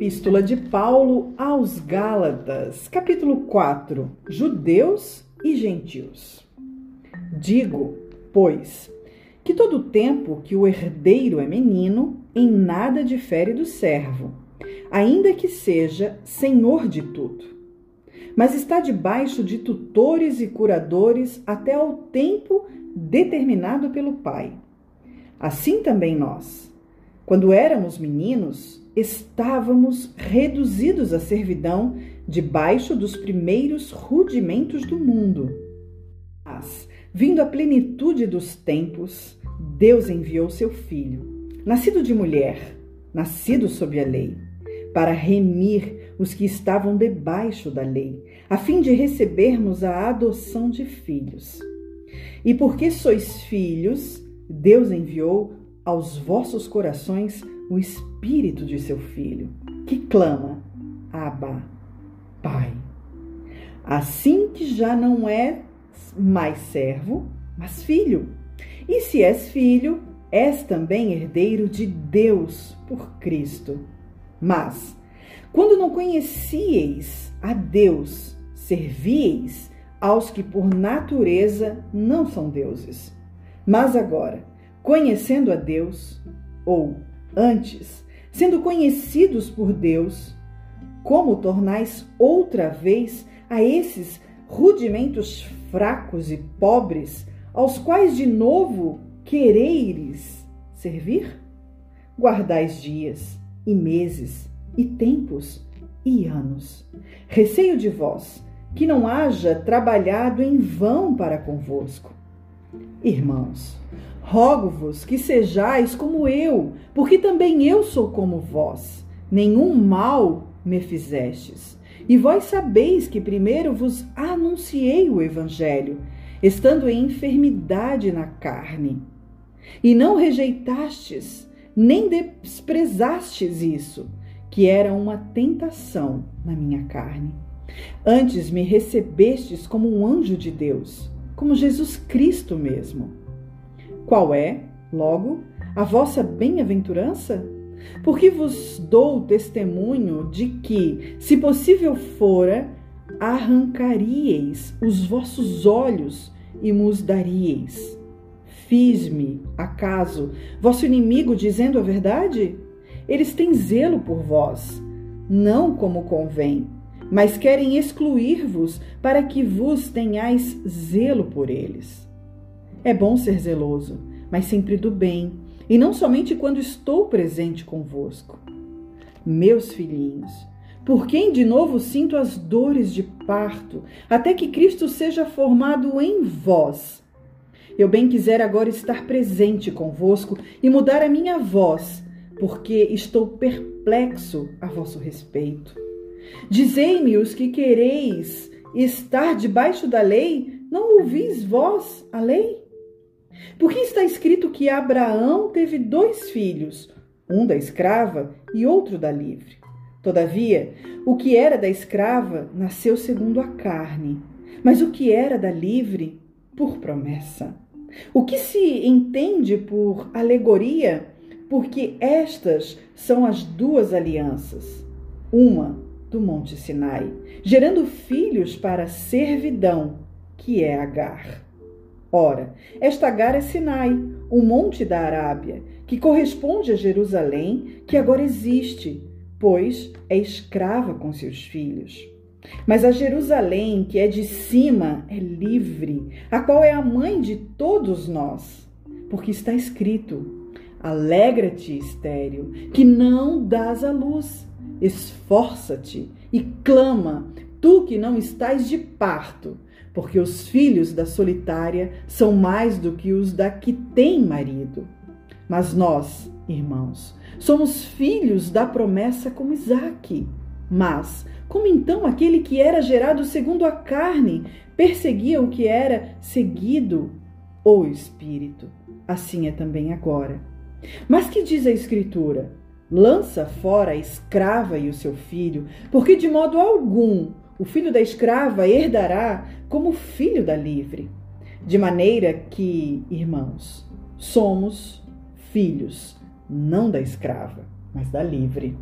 Epístola de Paulo aos Gálatas, capítulo 4: Judeus e gentios. Digo, pois, que todo tempo que o herdeiro é menino, em nada difere do servo, ainda que seja senhor de tudo. Mas está debaixo de tutores e curadores até ao tempo determinado pelo Pai. Assim também nós quando éramos meninos, estávamos reduzidos à servidão debaixo dos primeiros rudimentos do mundo. Mas, vindo a plenitude dos tempos, Deus enviou seu Filho, nascido de mulher, nascido sob a lei, para remir os que estavam debaixo da lei, a fim de recebermos a adoção de filhos. E porque sois filhos, Deus enviou aos vossos corações o espírito de seu filho, que clama: Abba, Pai. Assim que já não é mais servo, mas filho. E se és filho, és também herdeiro de Deus por Cristo. Mas, quando não conhecieis a Deus, servieis aos que por natureza não são deuses. Mas agora, conhecendo a Deus, ou antes, sendo conhecidos por Deus, como tornais outra vez a esses rudimentos fracos e pobres, aos quais de novo quereires servir? Guardais dias e meses e tempos e anos. Receio de vós que não haja trabalhado em vão para convosco. Irmãos, Rogo-vos que sejais como eu, porque também eu sou como vós. Nenhum mal me fizestes. E vós sabeis que primeiro vos anunciei o Evangelho, estando em enfermidade na carne. E não rejeitastes, nem desprezastes isso, que era uma tentação na minha carne. Antes me recebestes como um anjo de Deus, como Jesus Cristo mesmo qual é, logo, a vossa bem-aventurança? Porque vos dou testemunho de que, se possível fora, arrancaríeis os vossos olhos e nos daríeis. Fiz-me, acaso, vosso inimigo dizendo a verdade? Eles têm zelo por vós, não como convém, mas querem excluir-vos para que vos tenhais zelo por eles. É bom ser zeloso, mas sempre do bem, e não somente quando estou presente convosco. Meus filhinhos, por quem de novo sinto as dores de parto, até que Cristo seja formado em vós. Eu bem quiser agora estar presente convosco e mudar a minha voz, porque estou perplexo a vosso respeito. Dizei-me os que quereis estar debaixo da lei, não ouvis vós a lei? Porque está escrito que Abraão teve dois filhos, um da escrava e outro da livre. Todavia, o que era da escrava nasceu segundo a carne, mas o que era da livre, por promessa. O que se entende por alegoria? Porque estas são as duas alianças. Uma do Monte Sinai, gerando filhos para a servidão, que é Agar. Ora, esta Agar é Sinai, o monte da Arábia, que corresponde a Jerusalém, que agora existe, pois é escrava com seus filhos. Mas a Jerusalém, que é de cima, é livre, a qual é a mãe de todos nós, porque está escrito: Alegra-te, estéril, que não dás a luz. Esforça-te e clama, tu que não estás de parto, porque os filhos da solitária são mais do que os da que tem marido. Mas nós, irmãos, somos filhos da promessa como Isaque. Mas, como então aquele que era gerado segundo a carne perseguia o que era seguido o Espírito? Assim é também agora. Mas que diz a Escritura? Lança fora a escrava e o seu filho, porque de modo algum o filho da escrava herdará como filho da livre. De maneira que, irmãos, somos filhos, não da escrava, mas da livre.